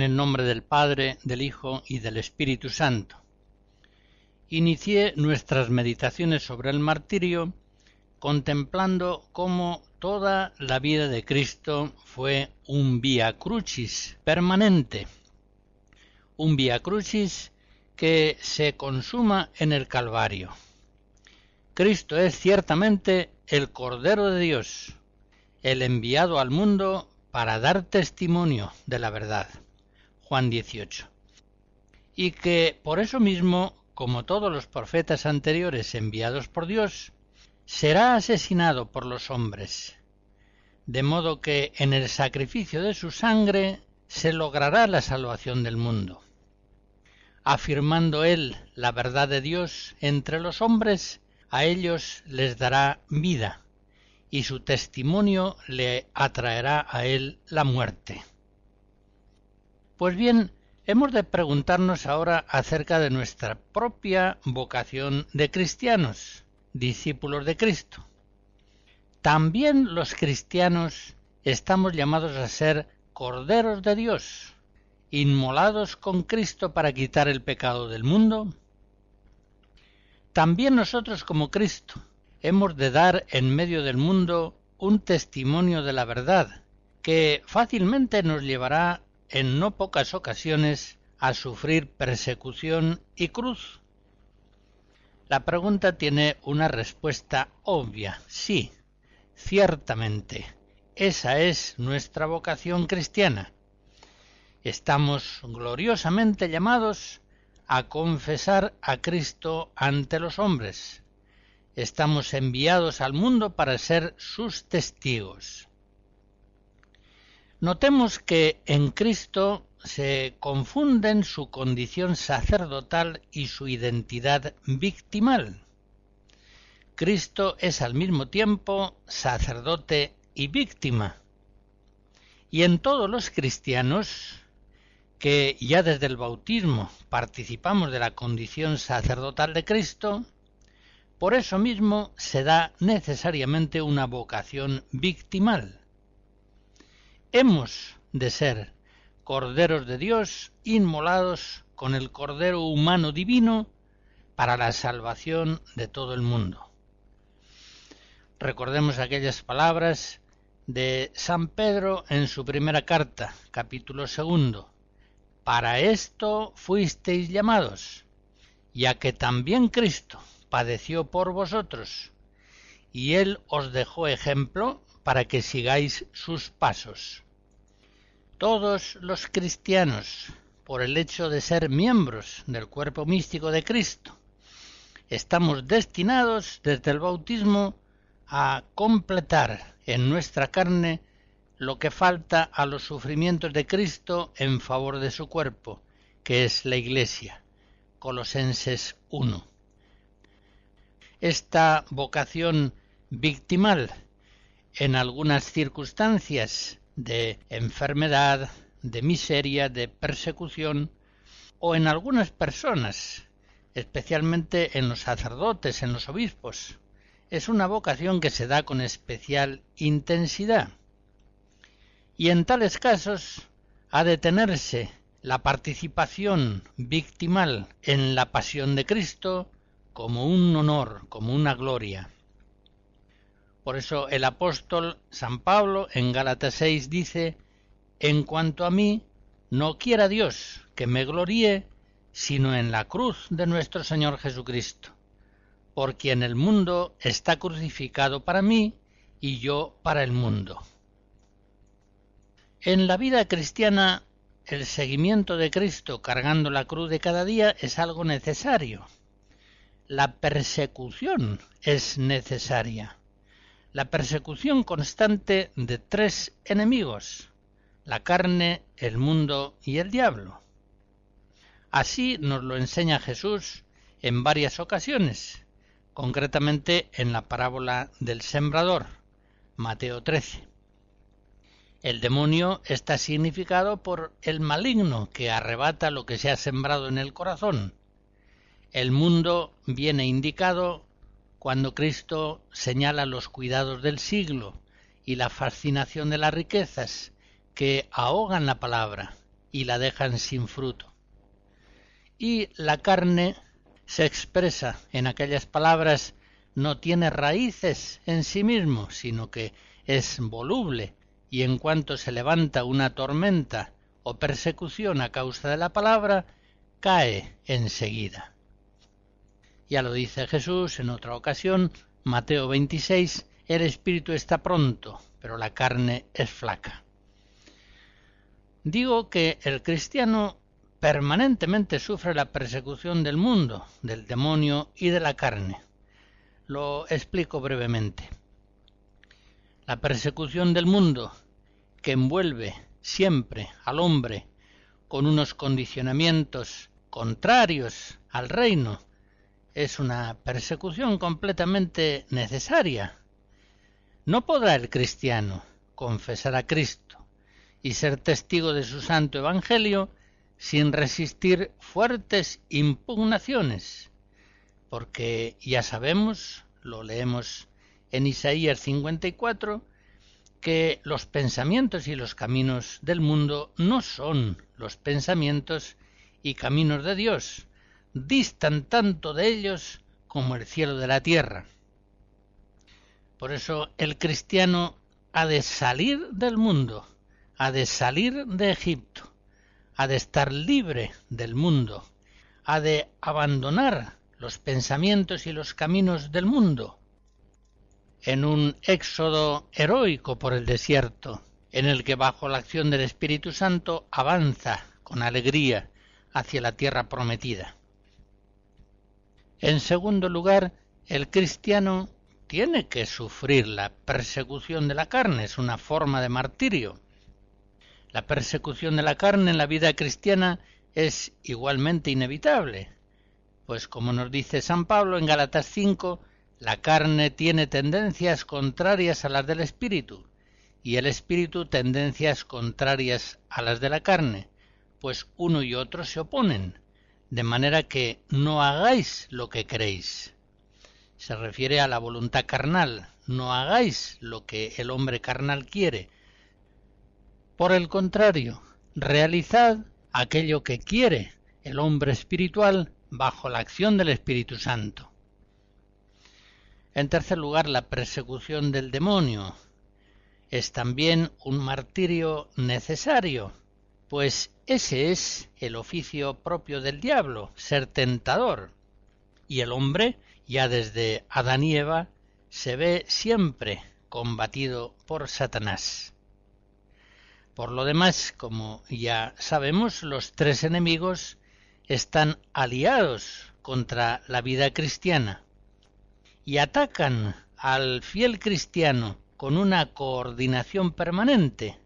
En el nombre del Padre, del Hijo y del Espíritu Santo. Inicié nuestras meditaciones sobre el martirio contemplando cómo toda la vida de Cristo fue un vía crucis permanente, un vía crucis que se consuma en el Calvario. Cristo es ciertamente el Cordero de Dios, el enviado al mundo para dar testimonio de la verdad. Juan 18. Y que por eso mismo, como todos los profetas anteriores enviados por Dios, será asesinado por los hombres, de modo que en el sacrificio de su sangre se logrará la salvación del mundo. Afirmando él la verdad de Dios entre los hombres, a ellos les dará vida, y su testimonio le atraerá a él la muerte. Pues bien, hemos de preguntarnos ahora acerca de nuestra propia vocación de cristianos, discípulos de Cristo. También los cristianos estamos llamados a ser corderos de Dios, inmolados con Cristo para quitar el pecado del mundo. También nosotros como Cristo hemos de dar en medio del mundo un testimonio de la verdad, que fácilmente nos llevará en no pocas ocasiones a sufrir persecución y cruz? La pregunta tiene una respuesta obvia, sí, ciertamente. Esa es nuestra vocación cristiana. Estamos gloriosamente llamados a confesar a Cristo ante los hombres. Estamos enviados al mundo para ser sus testigos. Notemos que en Cristo se confunden su condición sacerdotal y su identidad victimal. Cristo es al mismo tiempo sacerdote y víctima. Y en todos los cristianos, que ya desde el bautismo participamos de la condición sacerdotal de Cristo, por eso mismo se da necesariamente una vocación victimal hemos de ser corderos de Dios inmolados con el cordero humano divino para la salvación de todo el mundo. Recordemos aquellas palabras de San Pedro en su primera carta, capítulo segundo. Para esto fuisteis llamados, ya que también Cristo padeció por vosotros, y él os dejó ejemplo para que sigáis sus pasos. Todos los cristianos, por el hecho de ser miembros del cuerpo místico de Cristo, estamos destinados desde el bautismo a completar en nuestra carne lo que falta a los sufrimientos de Cristo en favor de su cuerpo, que es la Iglesia. Colosenses 1. Esta vocación victimal en algunas circunstancias de enfermedad, de miseria, de persecución, o en algunas personas, especialmente en los sacerdotes, en los obispos, es una vocación que se da con especial intensidad. Y en tales casos ha de tenerse la participación victimal en la pasión de Cristo como un honor, como una gloria. Por eso el apóstol San Pablo en Gálatas 6 dice, En cuanto a mí, no quiera Dios que me gloríe, sino en la cruz de nuestro Señor Jesucristo por quien el mundo está crucificado para mí y yo para el mundo. En la vida cristiana, el seguimiento de Cristo cargando la cruz de cada día es algo necesario. La persecución es necesaria. La persecución constante de tres enemigos, la carne, el mundo y el diablo. Así nos lo enseña Jesús en varias ocasiones, concretamente en la parábola del sembrador, Mateo 13. El demonio está significado por el maligno que arrebata lo que se ha sembrado en el corazón. El mundo viene indicado cuando Cristo señala los cuidados del siglo y la fascinación de las riquezas que ahogan la palabra y la dejan sin fruto. Y la carne se expresa en aquellas palabras no tiene raíces en sí mismo, sino que es voluble, y en cuanto se levanta una tormenta o persecución a causa de la palabra, cae enseguida. Ya lo dice Jesús en otra ocasión, Mateo 26, el espíritu está pronto, pero la carne es flaca. Digo que el cristiano permanentemente sufre la persecución del mundo, del demonio y de la carne. Lo explico brevemente. La persecución del mundo, que envuelve siempre al hombre con unos condicionamientos contrarios al reino, es una persecución completamente necesaria. No podrá el cristiano confesar a Cristo y ser testigo de su santo Evangelio sin resistir fuertes impugnaciones, porque ya sabemos, lo leemos en Isaías 54, que los pensamientos y los caminos del mundo no son los pensamientos y caminos de Dios, distan tanto de ellos como el cielo de la tierra. Por eso el cristiano ha de salir del mundo, ha de salir de Egipto, ha de estar libre del mundo, ha de abandonar los pensamientos y los caminos del mundo, en un éxodo heroico por el desierto, en el que bajo la acción del Espíritu Santo avanza con alegría hacia la tierra prometida. En segundo lugar, el cristiano tiene que sufrir la persecución de la carne, es una forma de martirio. La persecución de la carne en la vida cristiana es igualmente inevitable, pues como nos dice San Pablo en Galatas 5, la carne tiene tendencias contrarias a las del espíritu, y el espíritu tendencias contrarias a las de la carne, pues uno y otro se oponen, de manera que no hagáis lo que queréis. Se refiere a la voluntad carnal, no hagáis lo que el hombre carnal quiere, por el contrario, realizad aquello que quiere el hombre espiritual bajo la acción del Espíritu Santo. En tercer lugar, la persecución del demonio es también un martirio necesario, pues ese es el oficio propio del diablo, ser tentador. Y el hombre, ya desde Adán y Eva, se ve siempre combatido por Satanás. Por lo demás, como ya sabemos, los tres enemigos están aliados contra la vida cristiana y atacan al fiel cristiano con una coordinación permanente,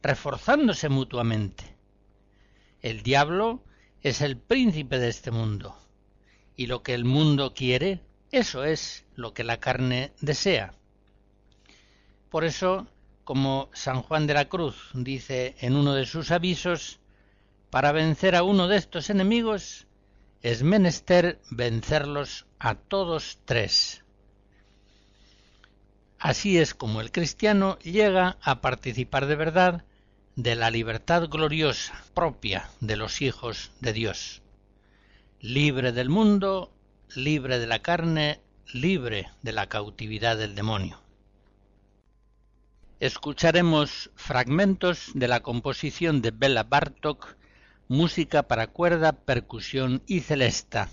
reforzándose mutuamente. El diablo es el príncipe de este mundo, y lo que el mundo quiere, eso es lo que la carne desea. Por eso como San Juan de la Cruz dice en uno de sus avisos, para vencer a uno de estos enemigos es menester vencerlos a todos tres. Así es como el cristiano llega a participar de verdad de la libertad gloriosa propia de los hijos de Dios. Libre del mundo, libre de la carne, libre de la cautividad del demonio. Escucharemos fragmentos de la composición de Bela Bartok, música para cuerda, percusión y celesta.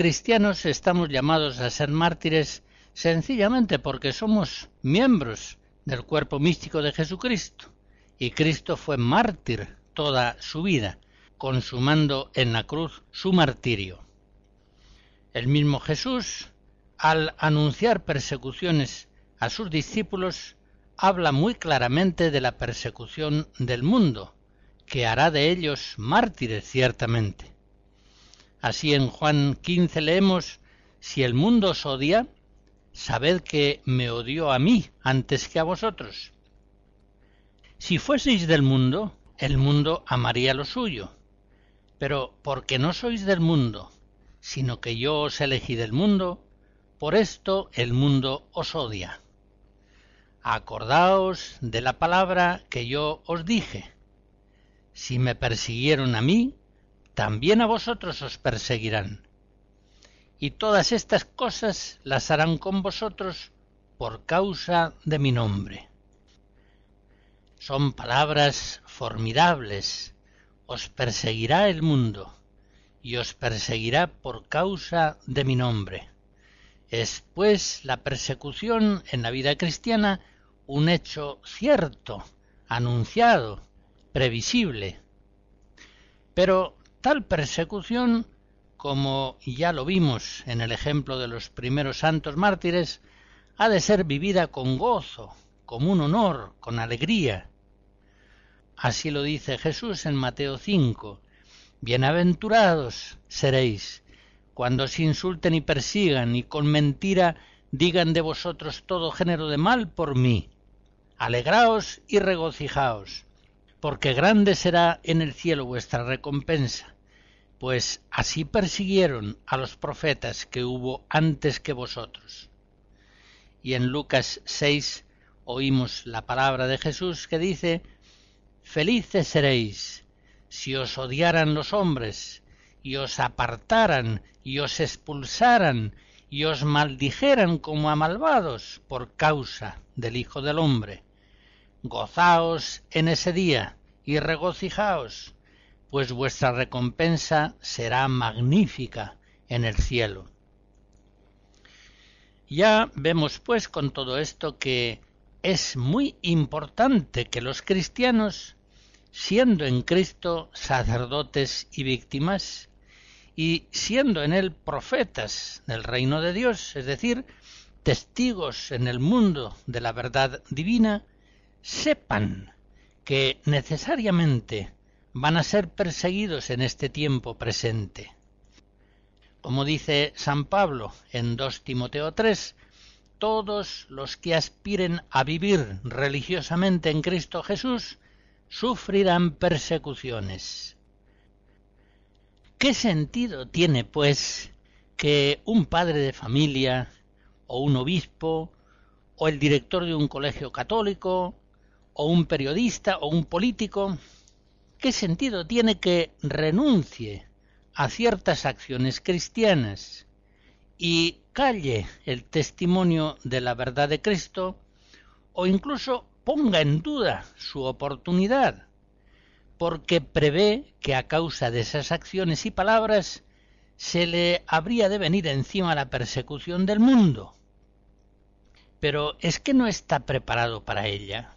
Cristianos estamos llamados a ser mártires sencillamente porque somos miembros del cuerpo místico de Jesucristo, y Cristo fue mártir toda su vida, consumando en la cruz su martirio. El mismo Jesús, al anunciar persecuciones a sus discípulos, habla muy claramente de la persecución del mundo, que hará de ellos mártires ciertamente. Así en Juan 15 leemos, Si el mundo os odia, sabed que me odió a mí antes que a vosotros. Si fueseis del mundo, el mundo amaría lo suyo. Pero porque no sois del mundo, sino que yo os elegí del mundo, por esto el mundo os odia. Acordaos de la palabra que yo os dije. Si me persiguieron a mí, también a vosotros os perseguirán. Y todas estas cosas las harán con vosotros por causa de mi nombre. Son palabras formidables. Os perseguirá el mundo, y os perseguirá por causa de mi nombre. Es, pues, la persecución en la vida cristiana un hecho cierto, anunciado, previsible. Pero Tal persecución, como ya lo vimos en el ejemplo de los primeros santos mártires, ha de ser vivida con gozo, como un honor, con alegría. Así lo dice Jesús en Mateo 5. Bienaventurados seréis cuando os insulten y persigan y con mentira digan de vosotros todo género de mal por mí. Alegraos y regocijaos, porque grande será en el cielo vuestra recompensa, pues así persiguieron a los profetas que hubo antes que vosotros. Y en Lucas 6 oímos la palabra de Jesús que dice, Felices seréis si os odiaran los hombres, y os apartaran, y os expulsaran, y os maldijeran como a malvados por causa del Hijo del Hombre Gozaos en ese día y regocijaos, pues vuestra recompensa será magnífica en el cielo. Ya vemos pues con todo esto que es muy importante que los cristianos, siendo en Cristo sacerdotes y víctimas, y siendo en él profetas del reino de Dios, es decir, testigos en el mundo de la verdad divina, sepan que necesariamente van a ser perseguidos en este tiempo presente. Como dice San Pablo en 2 Timoteo 3, todos los que aspiren a vivir religiosamente en Cristo Jesús sufrirán persecuciones. ¿Qué sentido tiene, pues, que un padre de familia, o un obispo, o el director de un colegio católico, o un periodista o un político, ¿qué sentido tiene que renuncie a ciertas acciones cristianas y calle el testimonio de la verdad de Cristo o incluso ponga en duda su oportunidad, porque prevé que a causa de esas acciones y palabras se le habría de venir encima la persecución del mundo. Pero es que no está preparado para ella.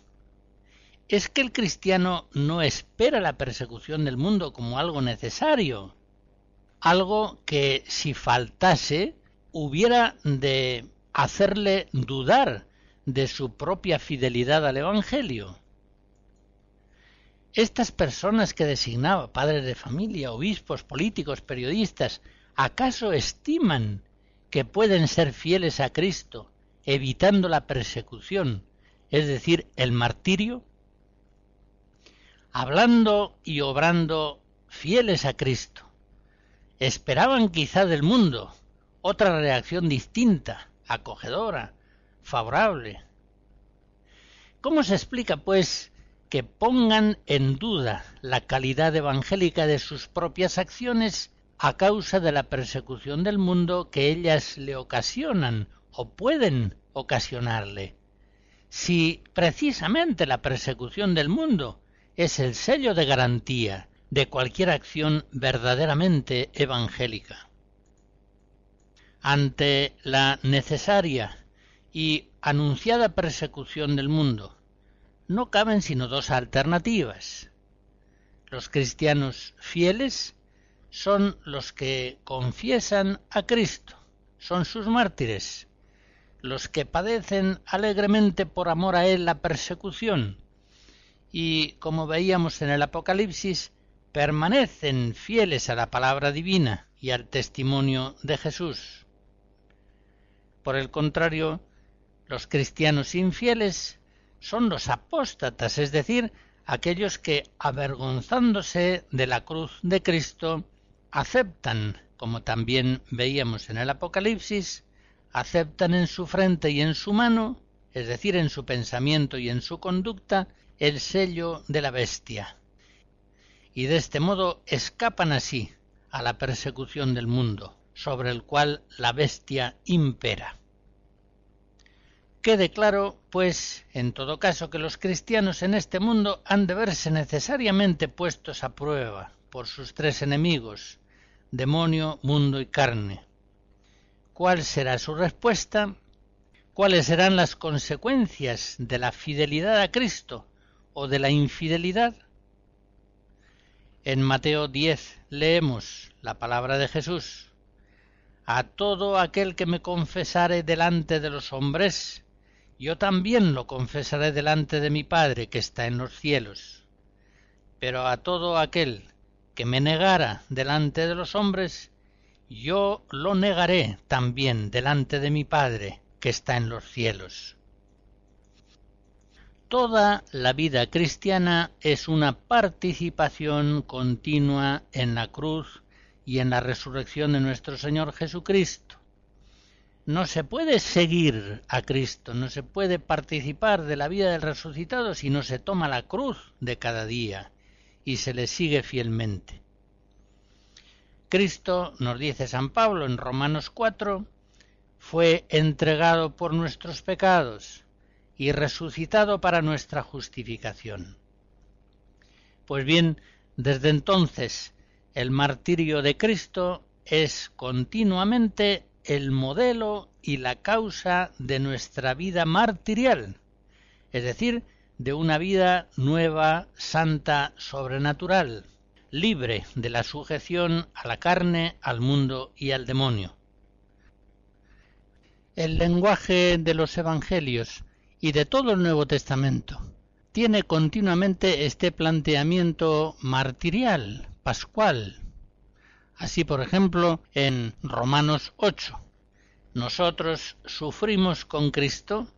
Es que el cristiano no espera la persecución del mundo como algo necesario, algo que si faltase hubiera de hacerle dudar de su propia fidelidad al Evangelio. Estas personas que designaba padres de familia, obispos, políticos, periodistas, ¿acaso estiman que pueden ser fieles a Cristo, evitando la persecución, es decir, el martirio? Hablando y obrando fieles a Cristo, esperaban quizá del mundo otra reacción distinta, acogedora, favorable. ¿Cómo se explica, pues, que pongan en duda la calidad evangélica de sus propias acciones a causa de la persecución del mundo que ellas le ocasionan o pueden ocasionarle? Si precisamente la persecución del mundo es el sello de garantía de cualquier acción verdaderamente evangélica. Ante la necesaria y anunciada persecución del mundo, no caben sino dos alternativas. Los cristianos fieles son los que confiesan a Cristo, son sus mártires, los que padecen alegremente por amor a Él la persecución, y, como veíamos en el Apocalipsis, permanecen fieles a la palabra divina y al testimonio de Jesús. Por el contrario, los cristianos infieles son los apóstatas, es decir, aquellos que, avergonzándose de la cruz de Cristo, aceptan, como también veíamos en el Apocalipsis, aceptan en su frente y en su mano, es decir, en su pensamiento y en su conducta, el sello de la bestia. Y de este modo escapan así a la persecución del mundo, sobre el cual la bestia impera. Quede claro, pues, en todo caso, que los cristianos en este mundo han de verse necesariamente puestos a prueba por sus tres enemigos, demonio, mundo y carne. ¿Cuál será su respuesta? ¿Cuáles serán las consecuencias de la fidelidad a Cristo o de la infidelidad? En Mateo 10 leemos la palabra de Jesús. A todo aquel que me confesare delante de los hombres, yo también lo confesaré delante de mi Padre que está en los cielos. Pero a todo aquel que me negara delante de los hombres, yo lo negaré también delante de mi Padre que está en los cielos. Toda la vida cristiana es una participación continua en la cruz y en la resurrección de nuestro Señor Jesucristo no se puede seguir a Cristo, no se puede participar de la vida del resucitado si no se toma la cruz de cada día y se le sigue fielmente. Cristo, nos dice San Pablo en Romanos 4, fue entregado por nuestros pecados y resucitado para nuestra justificación. Pues bien, desde entonces el martirio de Cristo es continuamente el modelo y la causa de nuestra vida martirial, es decir, de una vida nueva, santa, sobrenatural, libre de la sujeción a la carne, al mundo y al demonio. El lenguaje de los Evangelios y de todo el Nuevo Testamento. Tiene continuamente este planteamiento martirial, pascual, Así, por ejemplo, en Romanos 8, nosotros sufrimos con Cristo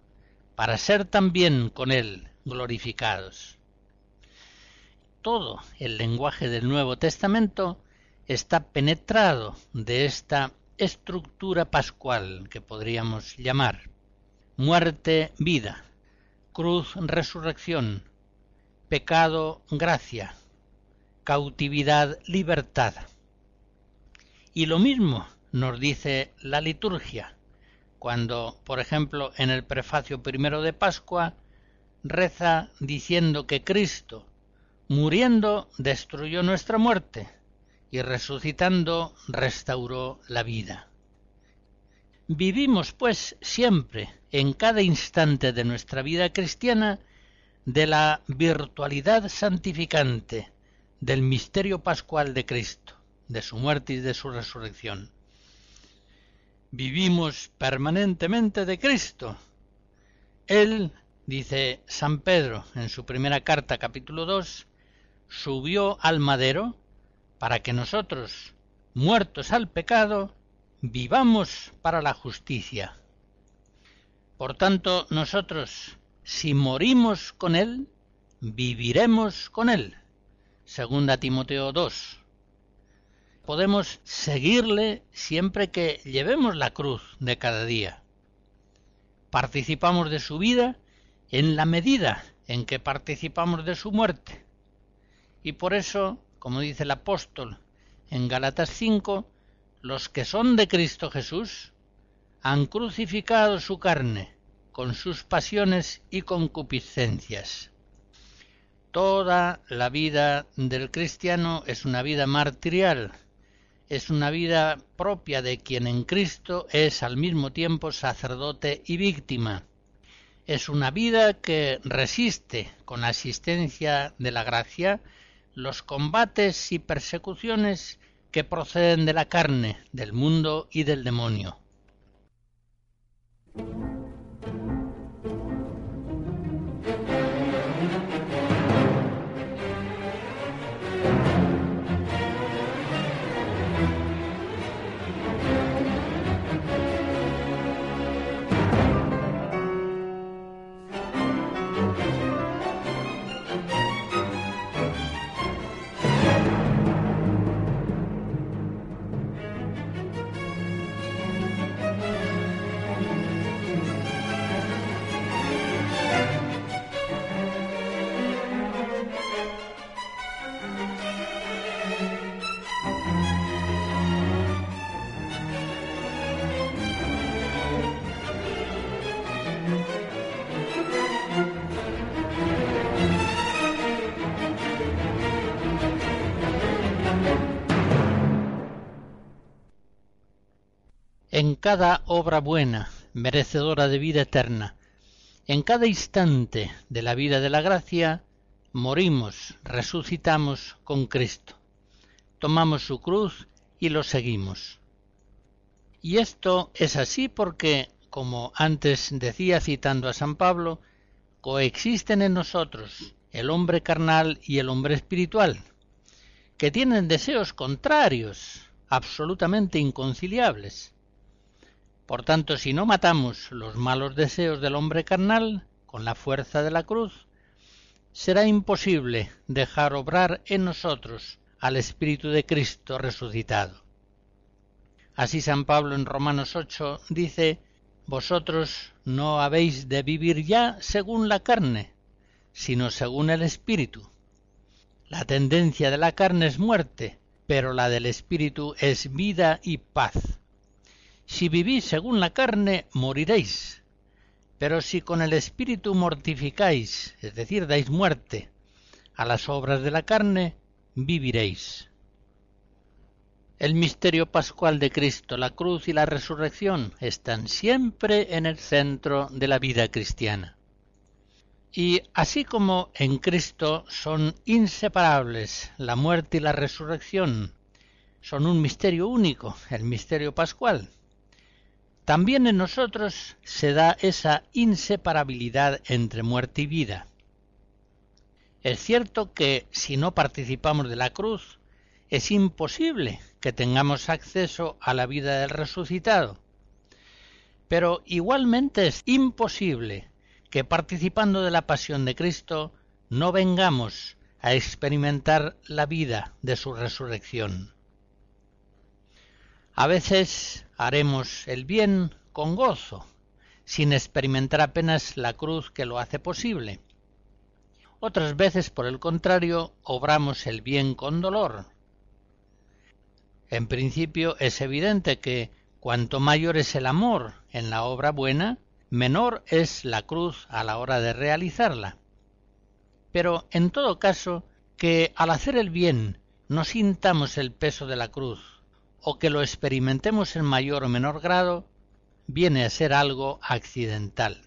para ser también con Él glorificados. Todo el lenguaje del Nuevo Testamento está penetrado de esta estructura pascual que podríamos llamar muerte, vida, cruz, resurrección, pecado, gracia, cautividad, libertad. Y lo mismo nos dice la liturgia, cuando, por ejemplo, en el prefacio primero de Pascua, reza diciendo que Cristo, muriendo, destruyó nuestra muerte y resucitando, restauró la vida. Vivimos, pues, siempre, en cada instante de nuestra vida cristiana, de la virtualidad santificante del misterio pascual de Cristo, de su muerte y de su resurrección. Vivimos permanentemente de Cristo. Él, dice San Pedro en su primera carta capítulo 2, subió al madero para que nosotros, muertos al pecado, vivamos para la justicia. Por tanto, nosotros, si morimos con Él, viviremos con Él. Segunda Timoteo 2. Podemos seguirle siempre que llevemos la cruz de cada día. Participamos de su vida en la medida en que participamos de su muerte. Y por eso, como dice el apóstol en Galatas 5, los que son de Cristo Jesús han crucificado su carne con sus pasiones y concupiscencias. Toda la vida del cristiano es una vida martirial, es una vida propia de quien en Cristo es al mismo tiempo sacerdote y víctima. Es una vida que resiste, con asistencia de la gracia, los combates y persecuciones que proceden de la carne, del mundo y del demonio. Cada obra buena, merecedora de vida eterna, en cada instante de la vida de la gracia, morimos, resucitamos con Cristo, tomamos su cruz y lo seguimos. Y esto es así porque, como antes decía citando a San Pablo, coexisten en nosotros el hombre carnal y el hombre espiritual, que tienen deseos contrarios, absolutamente inconciliables. Por tanto, si no matamos los malos deseos del hombre carnal con la fuerza de la cruz, será imposible dejar obrar en nosotros al Espíritu de Cristo resucitado. Así San Pablo en Romanos 8 dice, Vosotros no habéis de vivir ya según la carne, sino según el Espíritu. La tendencia de la carne es muerte, pero la del Espíritu es vida y paz. Si vivís según la carne, moriréis. Pero si con el Espíritu mortificáis, es decir, dais muerte a las obras de la carne, viviréis. El misterio pascual de Cristo, la cruz y la resurrección están siempre en el centro de la vida cristiana. Y así como en Cristo son inseparables la muerte y la resurrección, son un misterio único, el misterio pascual, también en nosotros se da esa inseparabilidad entre muerte y vida. Es cierto que si no participamos de la cruz, es imposible que tengamos acceso a la vida del resucitado. Pero igualmente es imposible que participando de la pasión de Cristo no vengamos a experimentar la vida de su resurrección. A veces haremos el bien con gozo, sin experimentar apenas la cruz que lo hace posible. Otras veces, por el contrario, obramos el bien con dolor. En principio es evidente que cuanto mayor es el amor en la obra buena, menor es la cruz a la hora de realizarla. Pero en todo caso, que al hacer el bien no sintamos el peso de la cruz, o que lo experimentemos en mayor o menor grado, viene a ser algo accidental.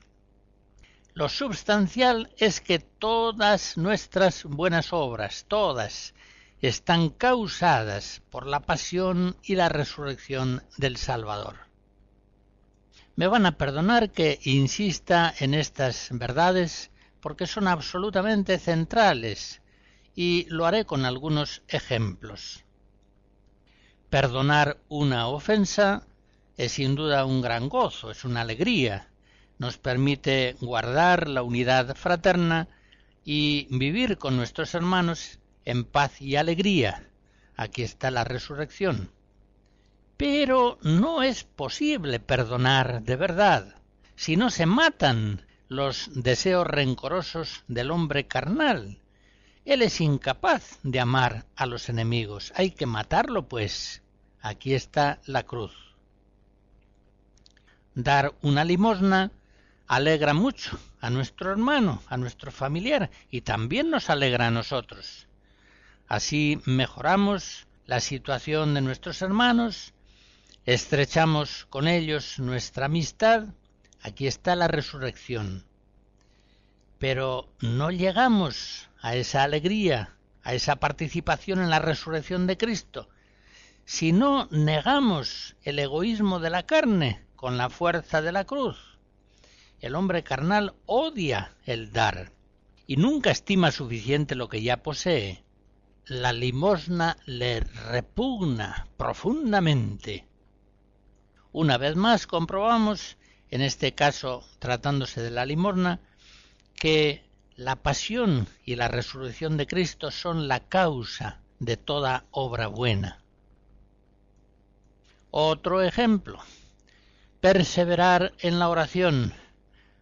Lo substancial es que todas nuestras buenas obras, todas, están causadas por la pasión y la resurrección del Salvador. Me van a perdonar que insista en estas verdades porque son absolutamente centrales y lo haré con algunos ejemplos. Perdonar una ofensa es sin duda un gran gozo, es una alegría, nos permite guardar la unidad fraterna y vivir con nuestros hermanos en paz y alegría. Aquí está la resurrección. Pero no es posible perdonar de verdad si no se matan los deseos rencorosos del hombre carnal. Él es incapaz de amar a los enemigos. Hay que matarlo, pues. Aquí está la cruz. Dar una limosna alegra mucho a nuestro hermano, a nuestro familiar, y también nos alegra a nosotros. Así mejoramos la situación de nuestros hermanos, estrechamos con ellos nuestra amistad, aquí está la resurrección. Pero no llegamos a esa alegría, a esa participación en la resurrección de Cristo, si no negamos el egoísmo de la carne con la fuerza de la cruz. El hombre carnal odia el dar y nunca estima suficiente lo que ya posee la limosna le repugna profundamente. Una vez más comprobamos, en este caso tratándose de la limosna, que la pasión y la resurrección de Cristo son la causa de toda obra buena. Otro ejemplo, perseverar en la oración.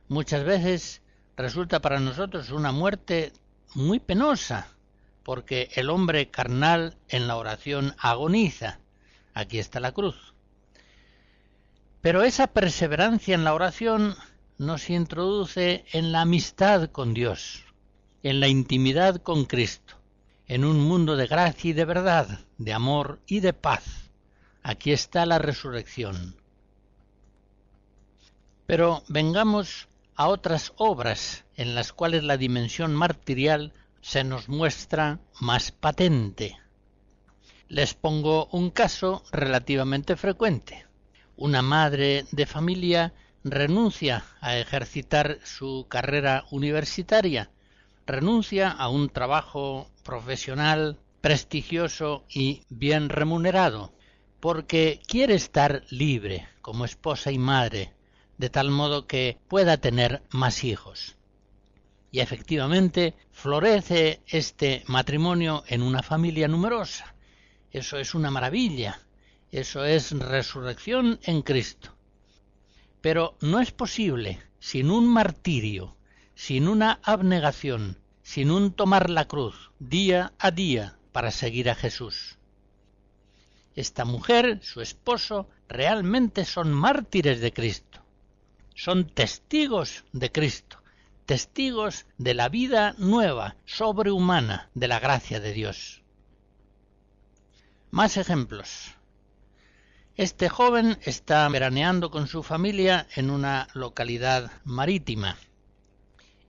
Muchas veces resulta para nosotros una muerte muy penosa, porque el hombre carnal en la oración agoniza. Aquí está la cruz. Pero esa perseverancia en la oración nos introduce en la amistad con Dios, en la intimidad con Cristo, en un mundo de gracia y de verdad, de amor y de paz. Aquí está la resurrección. Pero vengamos a otras obras en las cuales la dimensión martirial se nos muestra más patente. Les pongo un caso relativamente frecuente. Una madre de familia renuncia a ejercitar su carrera universitaria, renuncia a un trabajo profesional prestigioso y bien remunerado, porque quiere estar libre como esposa y madre, de tal modo que pueda tener más hijos. Y efectivamente florece este matrimonio en una familia numerosa. Eso es una maravilla. Eso es resurrección en Cristo. Pero no es posible sin un martirio, sin una abnegación, sin un tomar la cruz día a día para seguir a Jesús. Esta mujer, su esposo, realmente son mártires de Cristo. Son testigos de Cristo testigos de la vida nueva, sobrehumana de la gracia de Dios. Más ejemplos. Este joven está veraneando con su familia en una localidad marítima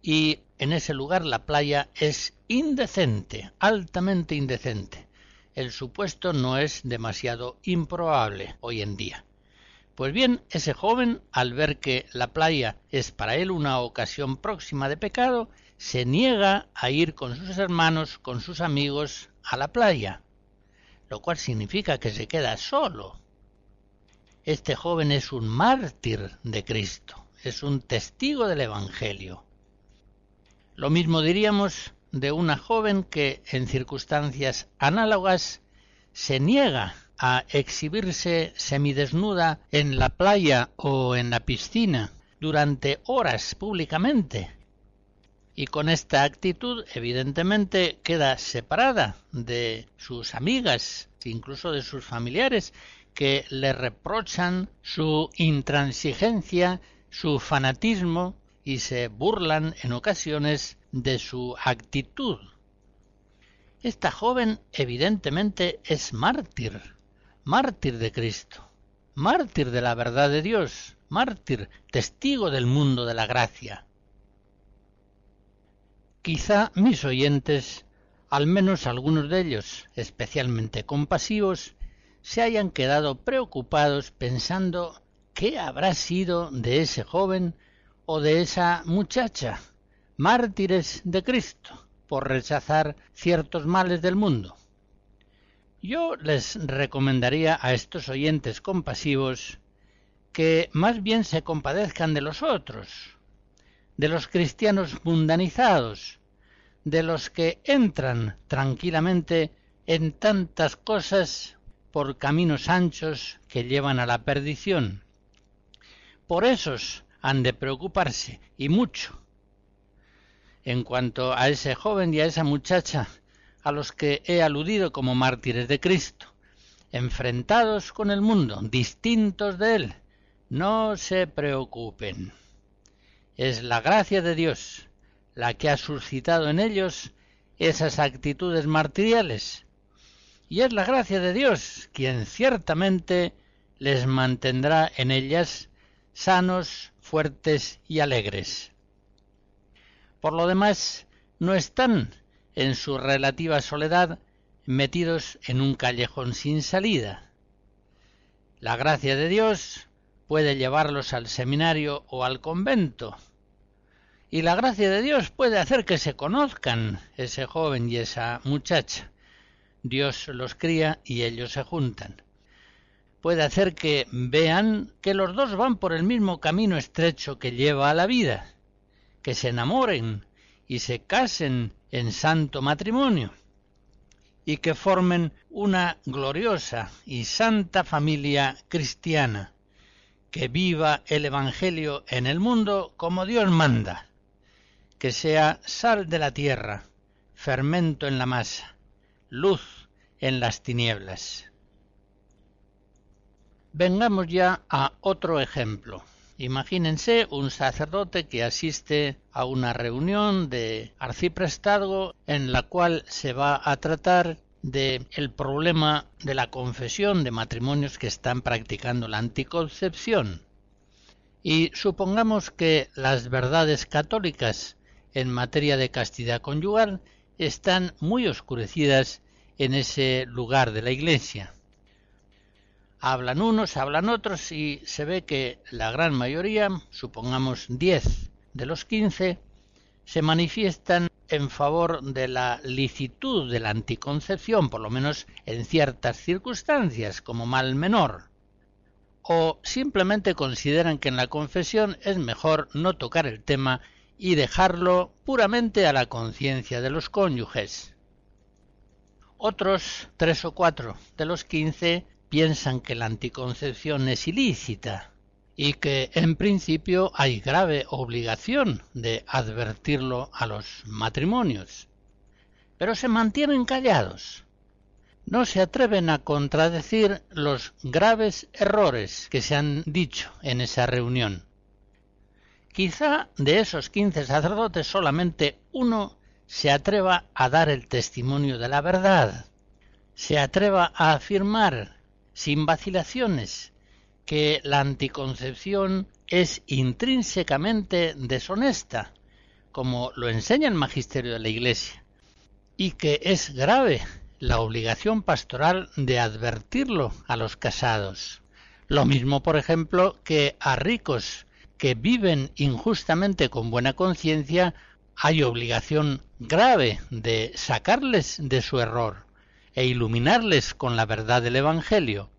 y en ese lugar la playa es indecente, altamente indecente. El supuesto no es demasiado improbable hoy en día. Pues bien, ese joven, al ver que la playa es para él una ocasión próxima de pecado, se niega a ir con sus hermanos, con sus amigos, a la playa, lo cual significa que se queda solo. Este joven es un mártir de Cristo, es un testigo del Evangelio. Lo mismo diríamos de una joven que en circunstancias análogas se niega a exhibirse semidesnuda en la playa o en la piscina durante horas públicamente. Y con esta actitud, evidentemente, queda separada de sus amigas incluso de sus familiares, que le reprochan su intransigencia, su fanatismo y se burlan en ocasiones de su actitud. Esta joven evidentemente es mártir, mártir de Cristo, mártir de la verdad de Dios, mártir, testigo del mundo de la gracia. Quizá mis oyentes, al menos algunos de ellos, especialmente compasivos, se hayan quedado preocupados pensando qué habrá sido de ese joven o de esa muchacha, mártires de Cristo, por rechazar ciertos males del mundo. Yo les recomendaría a estos oyentes compasivos que más bien se compadezcan de los otros, de los cristianos mundanizados, de los que entran tranquilamente en tantas cosas por caminos anchos que llevan a la perdición. Por esos han de preocuparse, y mucho. En cuanto a ese joven y a esa muchacha, a los que he aludido como mártires de Cristo, enfrentados con el mundo, distintos de él, no se preocupen. Es la gracia de Dios la que ha suscitado en ellos esas actitudes martiriales. Y es la gracia de Dios quien ciertamente les mantendrá en ellas sanos, fuertes y alegres. Por lo demás, no están en su relativa soledad metidos en un callejón sin salida. La gracia de Dios puede llevarlos al seminario o al convento, y la gracia de Dios puede hacer que se conozcan ese joven y esa muchacha. Dios los cría y ellos se juntan. Puede hacer que vean que los dos van por el mismo camino estrecho que lleva a la vida, que se enamoren y se casen en santo matrimonio, y que formen una gloriosa y santa familia cristiana, que viva el Evangelio en el mundo como Dios manda que sea sal de la tierra, fermento en la masa, luz en las tinieblas. Vengamos ya a otro ejemplo. Imagínense un sacerdote que asiste a una reunión de arciprestazgo en la cual se va a tratar de el problema de la confesión de matrimonios que están practicando la anticoncepción. Y supongamos que las verdades católicas en materia de castidad conyugal están muy oscurecidas en ese lugar de la Iglesia. Hablan unos, hablan otros y se ve que la gran mayoría, supongamos 10 de los 15, se manifiestan en favor de la licitud de la anticoncepción, por lo menos en ciertas circunstancias, como mal menor, o simplemente consideran que en la confesión es mejor no tocar el tema y dejarlo puramente a la conciencia de los cónyuges. Otros tres o cuatro de los quince piensan que la anticoncepción es ilícita y que en principio hay grave obligación de advertirlo a los matrimonios. Pero se mantienen callados. No se atreven a contradecir los graves errores que se han dicho en esa reunión. Quizá de esos quince sacerdotes solamente uno se atreva a dar el testimonio de la verdad, se atreva a afirmar, sin vacilaciones, que la anticoncepción es intrínsecamente deshonesta, como lo enseña el magisterio de la Iglesia, y que es grave la obligación pastoral de advertirlo a los casados. Lo mismo, por ejemplo, que a ricos que viven injustamente con buena conciencia, hay obligación grave de sacarles de su error e iluminarles con la verdad del Evangelio.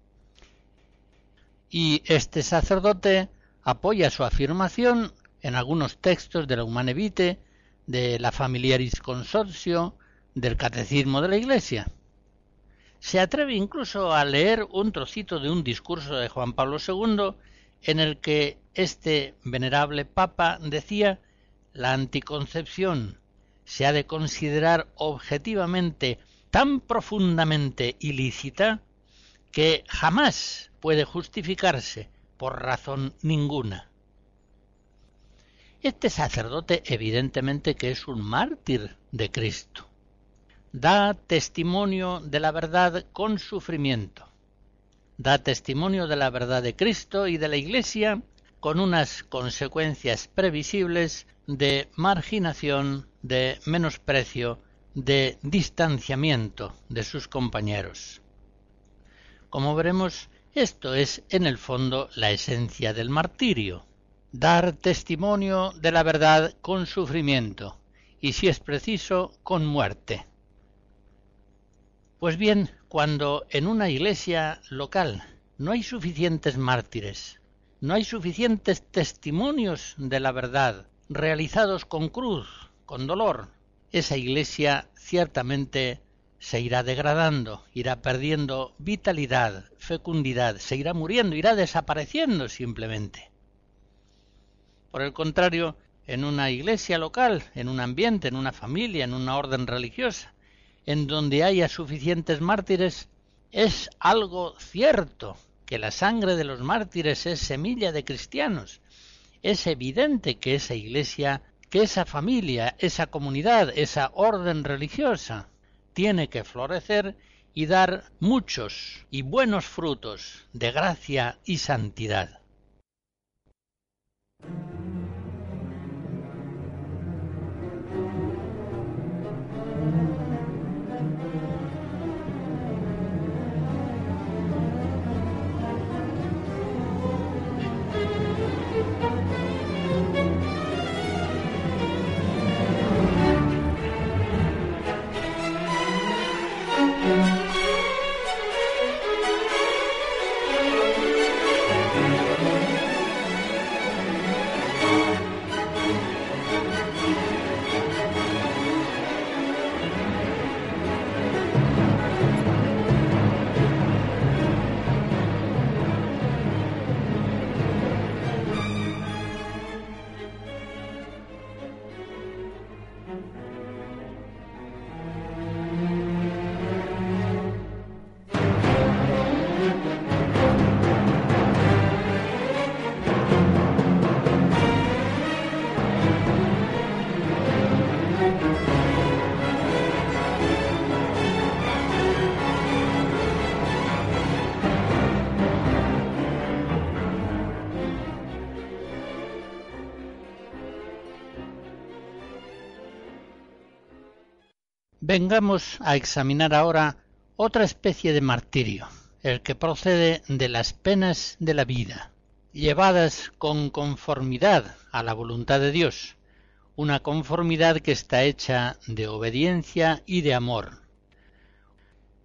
Y este sacerdote apoya su afirmación en algunos textos de la Humane Vitae, de la Familiaris Consortio, del Catecismo de la Iglesia. Se atreve incluso a leer un trocito de un discurso de Juan Pablo II en el que este venerable Papa decía la anticoncepción se ha de considerar objetivamente tan profundamente ilícita que jamás puede justificarse por razón ninguna. Este sacerdote evidentemente que es un mártir de Cristo. Da testimonio de la verdad con sufrimiento. Da testimonio de la verdad de Cristo y de la Iglesia con unas consecuencias previsibles de marginación, de menosprecio, de distanciamiento de sus compañeros. Como veremos, esto es en el fondo la esencia del martirio, dar testimonio de la verdad con sufrimiento y si es preciso con muerte. Pues bien, cuando en una iglesia local no hay suficientes mártires, no hay suficientes testimonios de la verdad realizados con cruz, con dolor, esa iglesia ciertamente se irá degradando, irá perdiendo vitalidad, fecundidad, se irá muriendo, irá desapareciendo simplemente. Por el contrario, en una iglesia local, en un ambiente, en una familia, en una orden religiosa, en donde haya suficientes mártires, es algo cierto que la sangre de los mártires es semilla de cristianos. Es evidente que esa iglesia, que esa familia, esa comunidad, esa orden religiosa tiene que florecer y dar muchos y buenos frutos de gracia y santidad. Vengamos a examinar ahora otra especie de martirio, el que procede de las penas de la vida, llevadas con conformidad a la voluntad de Dios, una conformidad que está hecha de obediencia y de amor.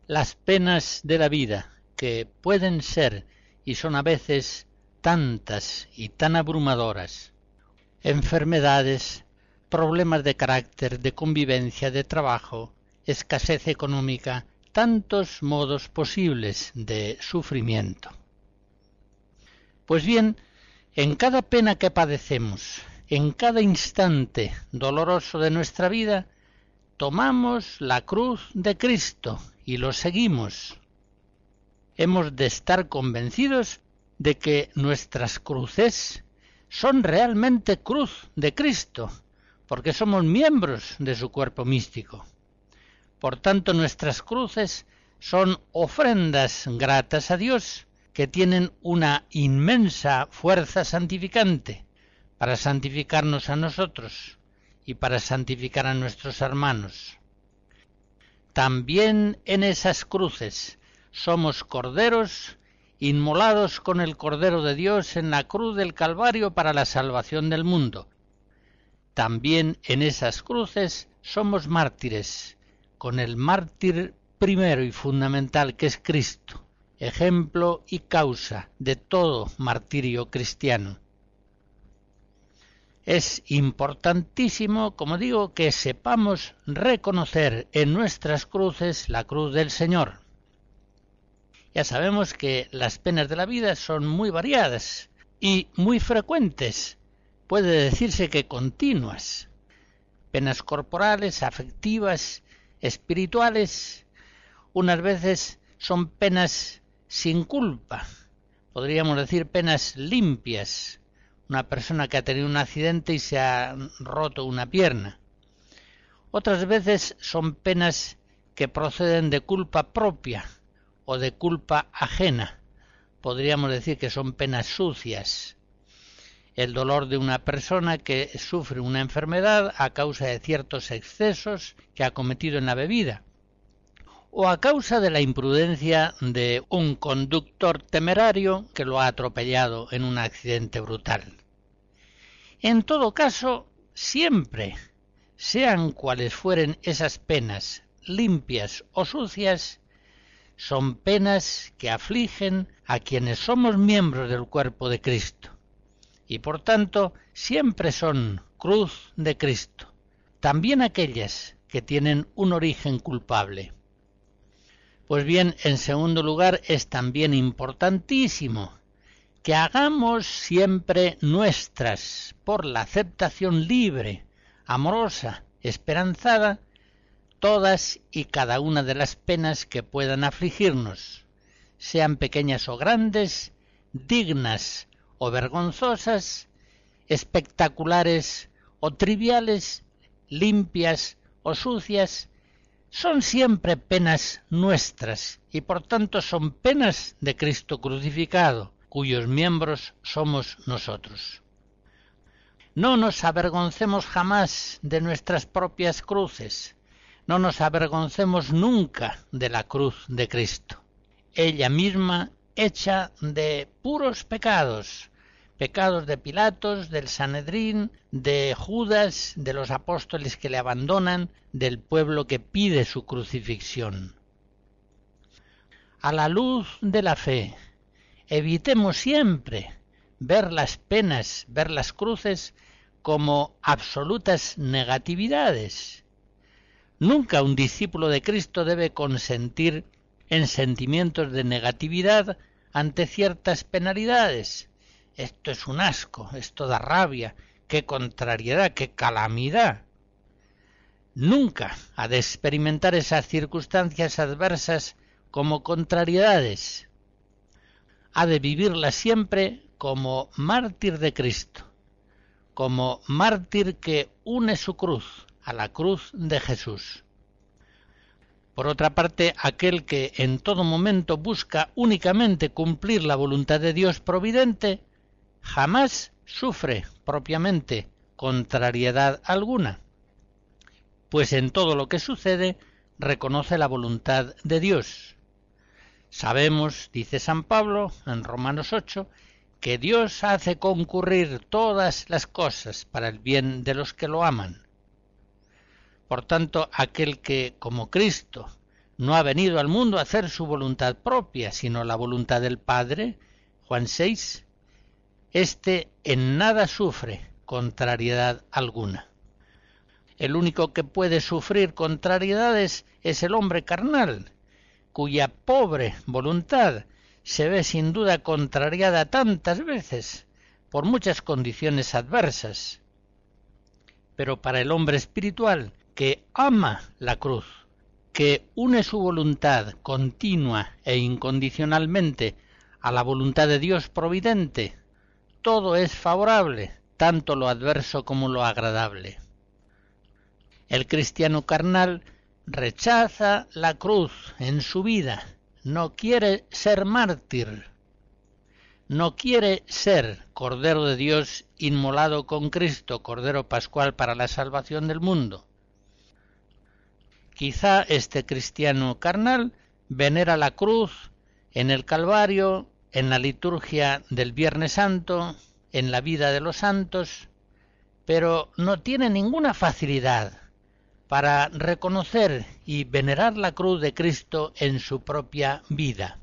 Las penas de la vida, que pueden ser y son a veces tantas y tan abrumadoras, enfermedades, problemas de carácter, de convivencia, de trabajo, escasez económica, tantos modos posibles de sufrimiento. Pues bien, en cada pena que padecemos, en cada instante doloroso de nuestra vida, tomamos la cruz de Cristo y lo seguimos. Hemos de estar convencidos de que nuestras cruces son realmente cruz de Cristo porque somos miembros de su cuerpo místico. Por tanto, nuestras cruces son ofrendas gratas a Dios que tienen una inmensa fuerza santificante para santificarnos a nosotros y para santificar a nuestros hermanos. También en esas cruces somos corderos inmolados con el Cordero de Dios en la cruz del Calvario para la salvación del mundo, también en esas cruces somos mártires, con el mártir primero y fundamental que es Cristo, ejemplo y causa de todo martirio cristiano. Es importantísimo, como digo, que sepamos reconocer en nuestras cruces la cruz del Señor. Ya sabemos que las penas de la vida son muy variadas y muy frecuentes, puede decirse que continuas, penas corporales, afectivas, espirituales, unas veces son penas sin culpa, podríamos decir penas limpias, una persona que ha tenido un accidente y se ha roto una pierna. Otras veces son penas que proceden de culpa propia o de culpa ajena. Podríamos decir que son penas sucias. El dolor de una persona que sufre una enfermedad a causa de ciertos excesos que ha cometido en la bebida o a causa de la imprudencia de un conductor temerario que lo ha atropellado en un accidente brutal. En todo caso, siempre, sean cuales fueren esas penas, limpias o sucias, son penas que afligen a quienes somos miembros del cuerpo de Cristo, y por tanto siempre son cruz de Cristo, también aquellas que tienen un origen culpable. Pues bien, en segundo lugar, es también importantísimo que hagamos siempre nuestras, por la aceptación libre, amorosa, esperanzada, todas y cada una de las penas que puedan afligirnos, sean pequeñas o grandes, dignas o vergonzosas, espectaculares o triviales, limpias o sucias, son siempre penas nuestras y por tanto son penas de Cristo crucificado, cuyos miembros somos nosotros. No nos avergoncemos jamás de nuestras propias cruces, no nos avergoncemos nunca de la cruz de Cristo, ella misma hecha de puros pecados, pecados de Pilatos, del Sanedrín, de Judas, de los apóstoles que le abandonan, del pueblo que pide su crucifixión. A la luz de la fe, evitemos siempre ver las penas, ver las cruces como absolutas negatividades. Nunca un discípulo de Cristo debe consentir en sentimientos de negatividad ante ciertas penalidades, esto es un asco, esto da rabia, qué contrariedad, qué calamidad. Nunca ha de experimentar esas circunstancias adversas como contrariedades. Ha de vivirlas siempre como mártir de Cristo, como mártir que une su cruz a la cruz de Jesús. Por otra parte, aquel que en todo momento busca únicamente cumplir la voluntad de Dios providente, jamás sufre propiamente contrariedad alguna, pues en todo lo que sucede reconoce la voluntad de Dios. Sabemos, dice San Pablo en Romanos 8, que Dios hace concurrir todas las cosas para el bien de los que lo aman. Por tanto, aquel que, como Cristo, no ha venido al mundo a hacer su voluntad propia, sino la voluntad del Padre, Juan 6, este en nada sufre contrariedad alguna. El único que puede sufrir contrariedades es el hombre carnal, cuya pobre voluntad se ve sin duda contrariada tantas veces por muchas condiciones adversas. Pero para el hombre espiritual, que ama la cruz, que une su voluntad continua e incondicionalmente a la voluntad de Dios providente, todo es favorable, tanto lo adverso como lo agradable. El cristiano carnal rechaza la cruz en su vida, no quiere ser mártir, no quiere ser Cordero de Dios inmolado con Cristo, Cordero Pascual para la salvación del mundo. Quizá este cristiano carnal venera la cruz en el Calvario en la liturgia del Viernes Santo, en la vida de los santos, pero no tiene ninguna facilidad para reconocer y venerar la cruz de Cristo en su propia vida.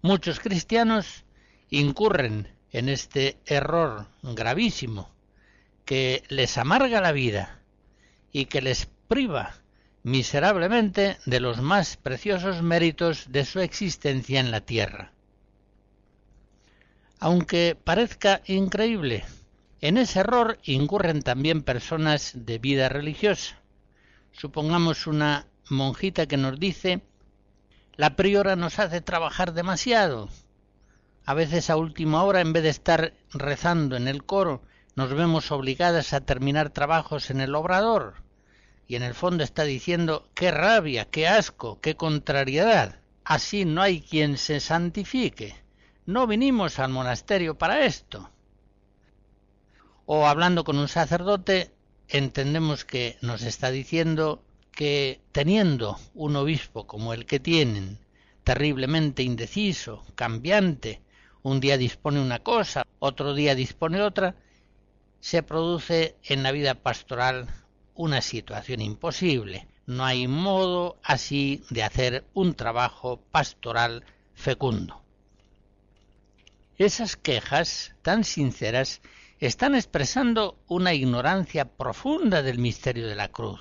Muchos cristianos incurren en este error gravísimo que les amarga la vida y que les priva miserablemente de los más preciosos méritos de su existencia en la tierra. Aunque parezca increíble, en ese error incurren también personas de vida religiosa. Supongamos una monjita que nos dice La priora nos hace trabajar demasiado. A veces a última hora, en vez de estar rezando en el coro, nos vemos obligadas a terminar trabajos en el obrador. Y en el fondo está diciendo qué rabia, qué asco, qué contrariedad. Así no hay quien se santifique. No vinimos al monasterio para esto. O hablando con un sacerdote, entendemos que nos está diciendo que teniendo un obispo como el que tienen, terriblemente indeciso, cambiante, un día dispone una cosa, otro día dispone otra, se produce en la vida pastoral una situación imposible. No hay modo así de hacer un trabajo pastoral fecundo. Esas quejas tan sinceras están expresando una ignorancia profunda del misterio de la cruz.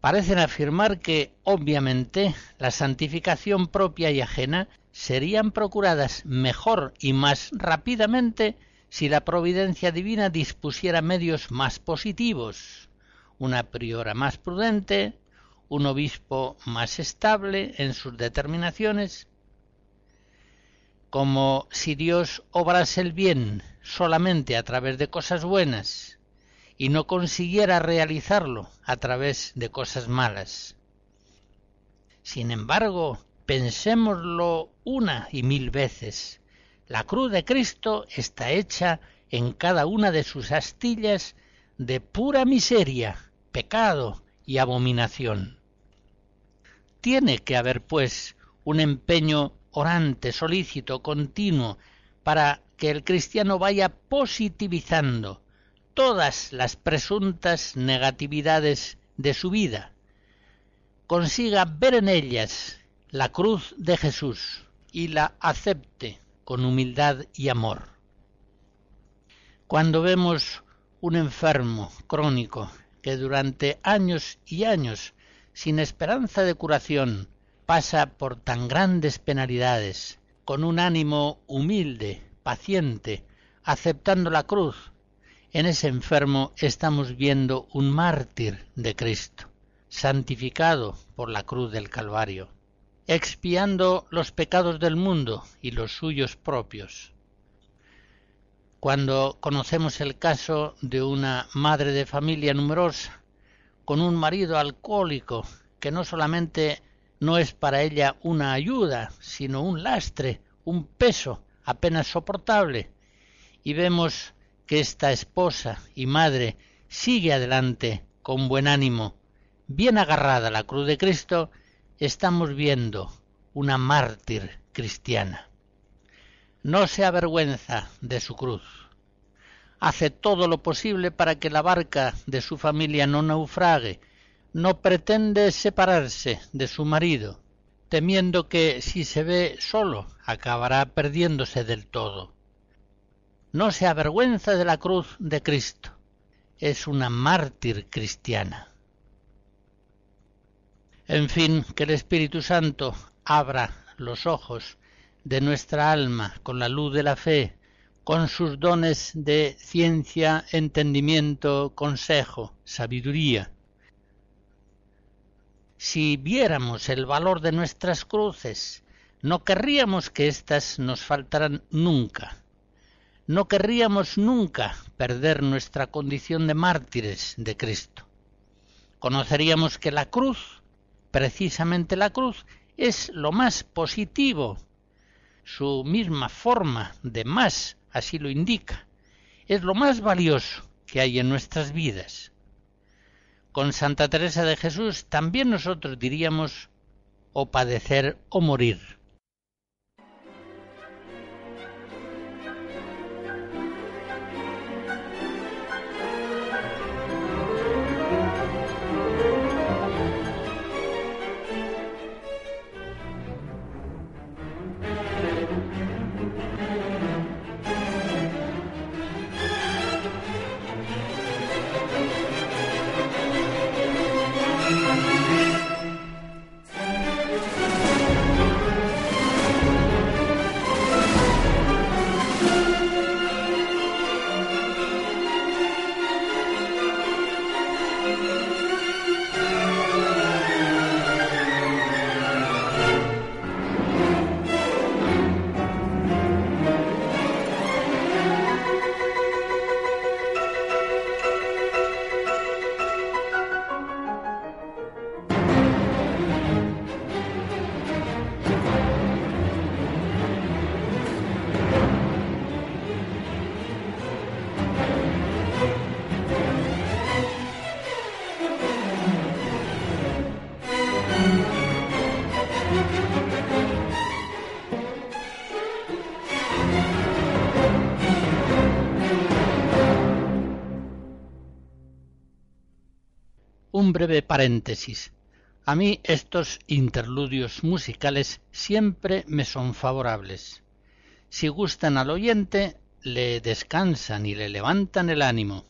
Parecen afirmar que, obviamente, la santificación propia y ajena serían procuradas mejor y más rápidamente si la providencia divina dispusiera medios más positivos, una priora más prudente, un obispo más estable en sus determinaciones, como si Dios obrase el bien solamente a través de cosas buenas y no consiguiera realizarlo a través de cosas malas. Sin embargo, pensémoslo una y mil veces, la cruz de Cristo está hecha en cada una de sus astillas de pura miseria, pecado y abominación. Tiene que haber, pues, un empeño orante, solícito, continuo, para que el cristiano vaya positivizando todas las presuntas negatividades de su vida, consiga ver en ellas la cruz de Jesús y la acepte con humildad y amor. Cuando vemos un enfermo crónico que durante años y años, sin esperanza de curación, pasa por tan grandes penalidades, con un ánimo humilde, paciente, aceptando la cruz, en ese enfermo estamos viendo un mártir de Cristo, santificado por la cruz del Calvario expiando los pecados del mundo y los suyos propios. Cuando conocemos el caso de una madre de familia numerosa, con un marido alcohólico, que no solamente no es para ella una ayuda, sino un lastre, un peso apenas soportable, y vemos que esta esposa y madre sigue adelante con buen ánimo, bien agarrada a la cruz de Cristo, estamos viendo una mártir cristiana. No se avergüenza de su cruz. Hace todo lo posible para que la barca de su familia no naufrague. No pretende separarse de su marido, temiendo que si se ve solo acabará perdiéndose del todo. No se avergüenza de la cruz de Cristo. Es una mártir cristiana. En fin, que el Espíritu Santo abra los ojos de nuestra alma con la luz de la fe, con sus dones de ciencia, entendimiento, consejo, sabiduría. Si viéramos el valor de nuestras cruces, no querríamos que éstas nos faltaran nunca. No querríamos nunca perder nuestra condición de mártires de Cristo. Conoceríamos que la cruz precisamente la cruz es lo más positivo. Su misma forma de más así lo indica. Es lo más valioso que hay en nuestras vidas. Con Santa Teresa de Jesús también nosotros diríamos o padecer o morir. Breve paréntesis. A mí estos interludios musicales siempre me son favorables. Si gustan al oyente, le descansan y le levantan el ánimo.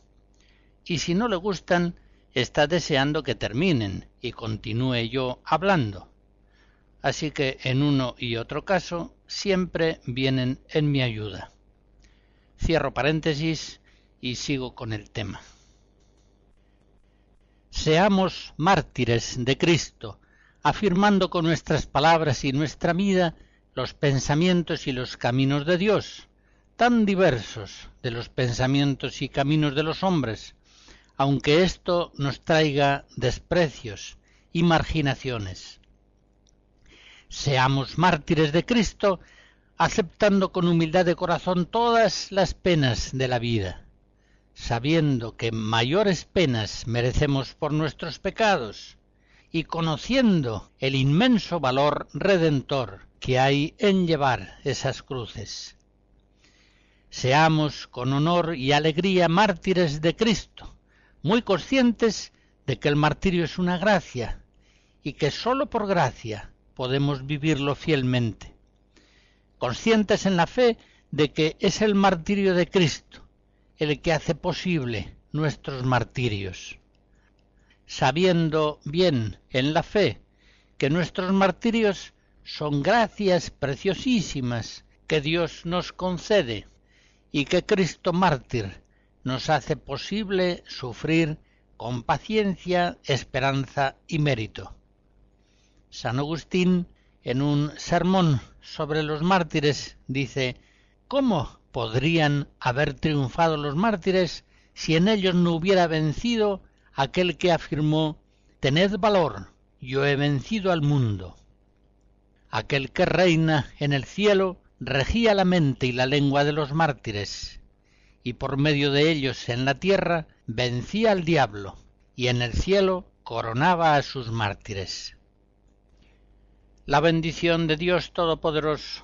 Y si no le gustan, está deseando que terminen y continúe yo hablando. Así que en uno y otro caso siempre vienen en mi ayuda. Cierro paréntesis y sigo con el tema. Seamos mártires de Cristo, afirmando con nuestras palabras y nuestra vida los pensamientos y los caminos de Dios, tan diversos de los pensamientos y caminos de los hombres, aunque esto nos traiga desprecios y marginaciones. Seamos mártires de Cristo, aceptando con humildad de corazón todas las penas de la vida, sabiendo que mayores penas merecemos por nuestros pecados, y conociendo el inmenso valor redentor que hay en llevar esas cruces. Seamos con honor y alegría mártires de Cristo, muy conscientes de que el martirio es una gracia y que sólo por gracia podemos vivirlo fielmente, conscientes en la fe de que es el martirio de Cristo el que hace posible nuestros martirios, sabiendo bien en la fe que nuestros martirios son gracias preciosísimas que Dios nos concede y que Cristo mártir nos hace posible sufrir con paciencia, esperanza y mérito. San Agustín, en un sermón sobre los mártires, dice, ¿Cómo podrían haber triunfado los mártires si en ellos no hubiera vencido aquel que afirmó, Tened valor, yo he vencido al mundo? Aquel que reina en el cielo regía la mente y la lengua de los mártires, y por medio de ellos en la tierra vencía al diablo, y en el cielo coronaba a sus mártires. La bendición de Dios Todopoderoso,